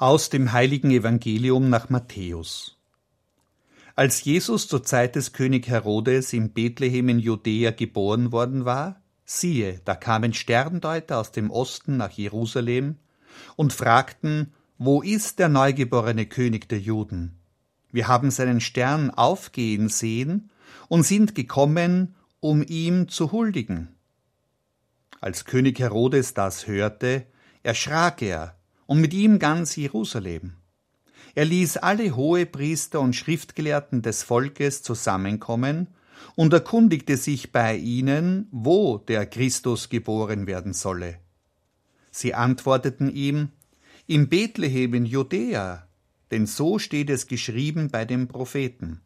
Aus dem heiligen Evangelium nach Matthäus. Als Jesus zur Zeit des König Herodes in Bethlehem in Judäa geboren worden war, siehe, da kamen Sterndeuter aus dem Osten nach Jerusalem und fragten, wo ist der neugeborene König der Juden? Wir haben seinen Stern aufgehen sehen und sind gekommen, um ihm zu huldigen. Als König Herodes das hörte, erschrak er und mit ihm ganz Jerusalem. Er ließ alle Hohepriester und Schriftgelehrten des Volkes zusammenkommen und erkundigte sich bei ihnen, wo der Christus geboren werden solle. Sie antworteten ihm, in Bethlehem in Judäa, denn so steht es geschrieben bei den Propheten.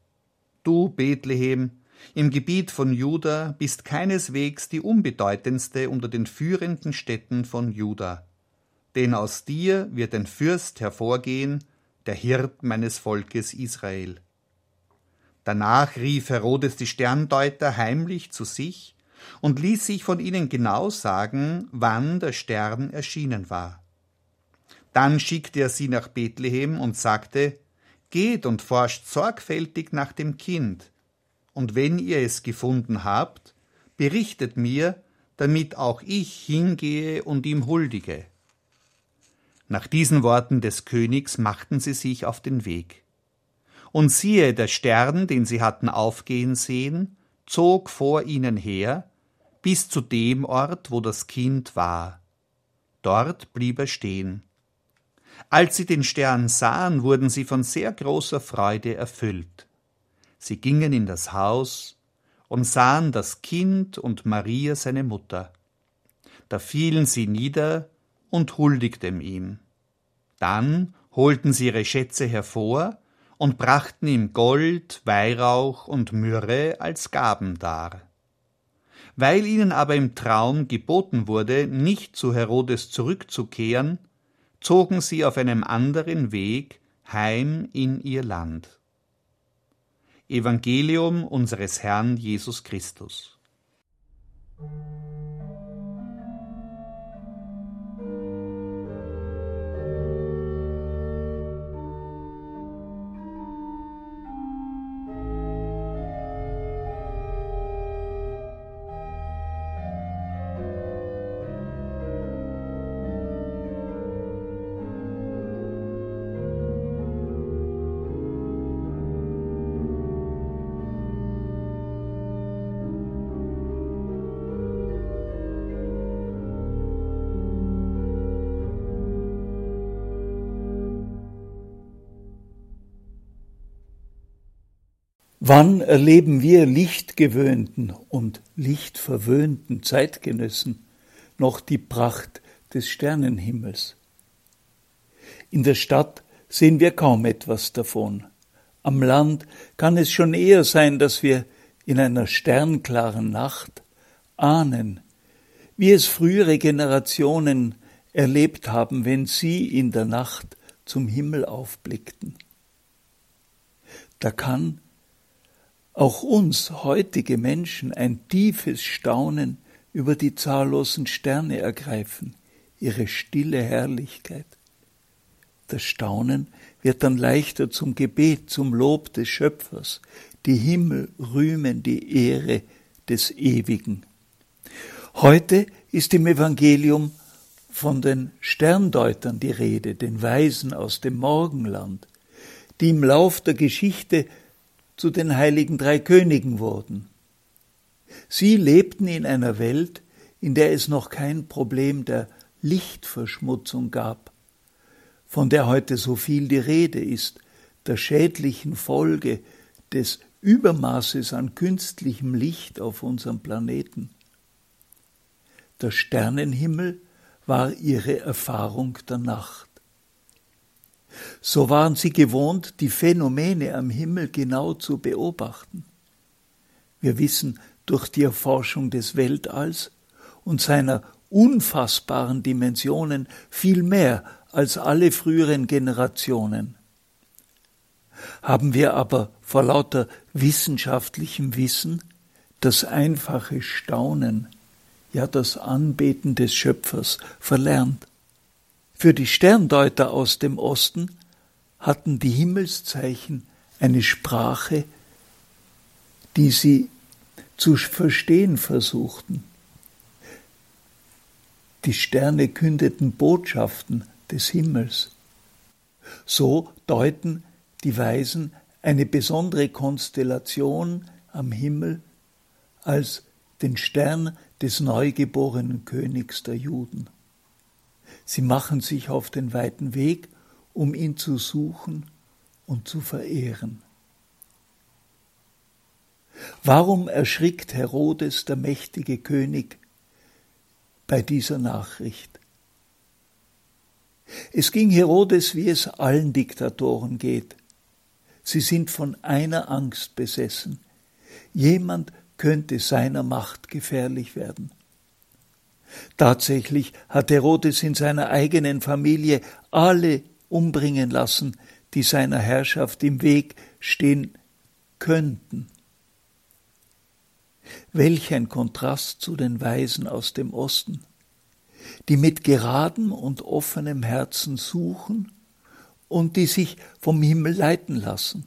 Du, Bethlehem, im Gebiet von Juda bist keineswegs die unbedeutendste unter den führenden Städten von Juda denn aus dir wird ein Fürst hervorgehen, der Hirt meines Volkes Israel. Danach rief Herodes die Sterndeuter heimlich zu sich und ließ sich von ihnen genau sagen, wann der Stern erschienen war. Dann schickte er sie nach Bethlehem und sagte, Geht und forscht sorgfältig nach dem Kind, und wenn ihr es gefunden habt, berichtet mir, damit auch ich hingehe und ihm huldige. Nach diesen Worten des Königs machten sie sich auf den Weg. Und siehe, der Stern, den sie hatten aufgehen sehen, zog vor ihnen her, bis zu dem Ort, wo das Kind war. Dort blieb er stehen. Als sie den Stern sahen, wurden sie von sehr großer Freude erfüllt. Sie gingen in das Haus und sahen das Kind und Maria seine Mutter. Da fielen sie nieder und huldigten ihm. Dann holten sie ihre Schätze hervor und brachten ihm Gold, Weihrauch und Myrrhe als Gaben dar. Weil ihnen aber im Traum geboten wurde, nicht zu Herodes zurückzukehren, zogen sie auf einem anderen Weg heim in ihr Land. Evangelium unseres Herrn Jesus Christus. Wann erleben wir lichtgewöhnten und lichtverwöhnten Zeitgenössen noch die Pracht des Sternenhimmels? In der Stadt sehen wir kaum etwas davon. Am Land kann es schon eher sein, dass wir in einer sternklaren Nacht ahnen, wie es frühere Generationen erlebt haben, wenn sie in der Nacht zum Himmel aufblickten. Da kann auch uns heutige Menschen ein tiefes Staunen über die zahllosen Sterne ergreifen, ihre stille Herrlichkeit. Das Staunen wird dann leichter zum Gebet, zum Lob des Schöpfers. Die Himmel rühmen die Ehre des Ewigen. Heute ist im Evangelium von den Sterndeutern die Rede, den Weisen aus dem Morgenland, die im Lauf der Geschichte zu den heiligen drei Königen wurden. Sie lebten in einer Welt, in der es noch kein Problem der Lichtverschmutzung gab, von der heute so viel die Rede ist, der schädlichen Folge des Übermaßes an künstlichem Licht auf unserem Planeten. Der Sternenhimmel war ihre Erfahrung der Nacht. So waren sie gewohnt, die Phänomene am Himmel genau zu beobachten. Wir wissen durch die Erforschung des Weltalls und seiner unfassbaren Dimensionen viel mehr als alle früheren Generationen. Haben wir aber vor lauter wissenschaftlichem Wissen das einfache Staunen, ja das Anbeten des Schöpfers verlernt. Für die Sterndeuter aus dem Osten hatten die Himmelszeichen eine Sprache, die sie zu verstehen versuchten. Die Sterne kündeten Botschaften des Himmels. So deuten die Weisen eine besondere Konstellation am Himmel als den Stern des neugeborenen Königs der Juden. Sie machen sich auf den weiten Weg, um ihn zu suchen und zu verehren. Warum erschrickt Herodes, der mächtige König, bei dieser Nachricht? Es ging Herodes, wie es allen Diktatoren geht. Sie sind von einer Angst besessen. Jemand könnte seiner Macht gefährlich werden. Tatsächlich hat Herodes in seiner eigenen Familie alle umbringen lassen, die seiner Herrschaft im Weg stehen könnten. Welch ein Kontrast zu den Weisen aus dem Osten, die mit geradem und offenem Herzen suchen und die sich vom Himmel leiten lassen.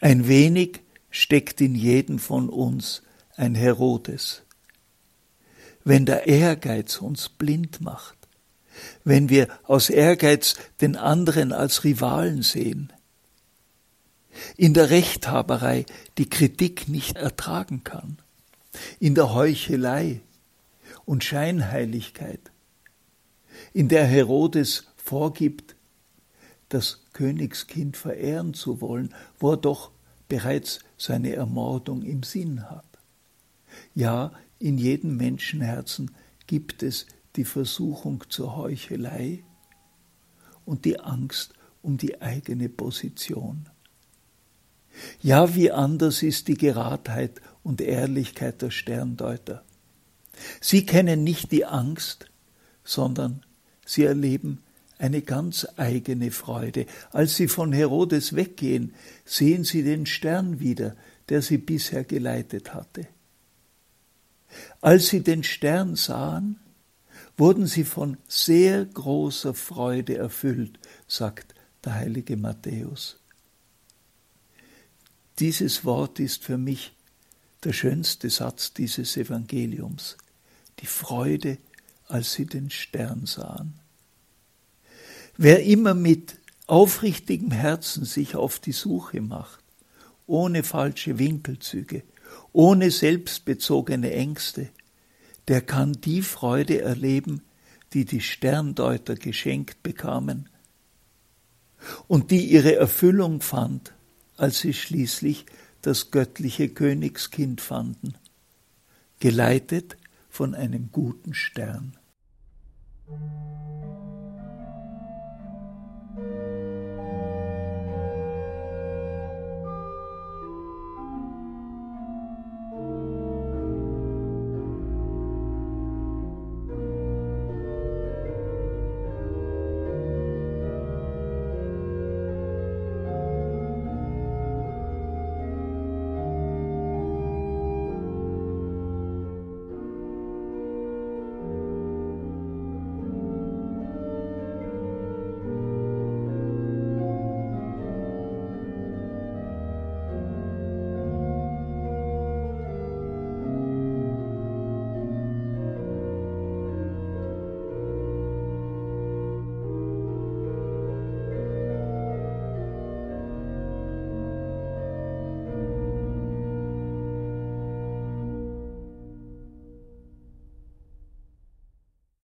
Ein wenig steckt in jedem von uns ein Herodes. Wenn der Ehrgeiz uns blind macht, wenn wir aus Ehrgeiz den anderen als Rivalen sehen, in der Rechthaberei die Kritik nicht ertragen kann, in der Heuchelei und Scheinheiligkeit, in der Herodes vorgibt, das Königskind verehren zu wollen, wo er doch bereits seine Ermordung im Sinn hat. Ja, in jedem Menschenherzen gibt es die Versuchung zur Heuchelei und die Angst um die eigene Position. Ja, wie anders ist die Geradheit und Ehrlichkeit der Sterndeuter. Sie kennen nicht die Angst, sondern sie erleben eine ganz eigene Freude. Als sie von Herodes weggehen, sehen sie den Stern wieder, der sie bisher geleitet hatte. Als sie den Stern sahen, wurden sie von sehr großer Freude erfüllt, sagt der heilige Matthäus. Dieses Wort ist für mich der schönste Satz dieses Evangeliums, die Freude, als sie den Stern sahen. Wer immer mit aufrichtigem Herzen sich auf die Suche macht, ohne falsche Winkelzüge, ohne selbstbezogene Ängste, der kann die Freude erleben, die die Sterndeuter geschenkt bekamen und die ihre Erfüllung fand, als sie schließlich das göttliche Königskind fanden, geleitet von einem guten Stern.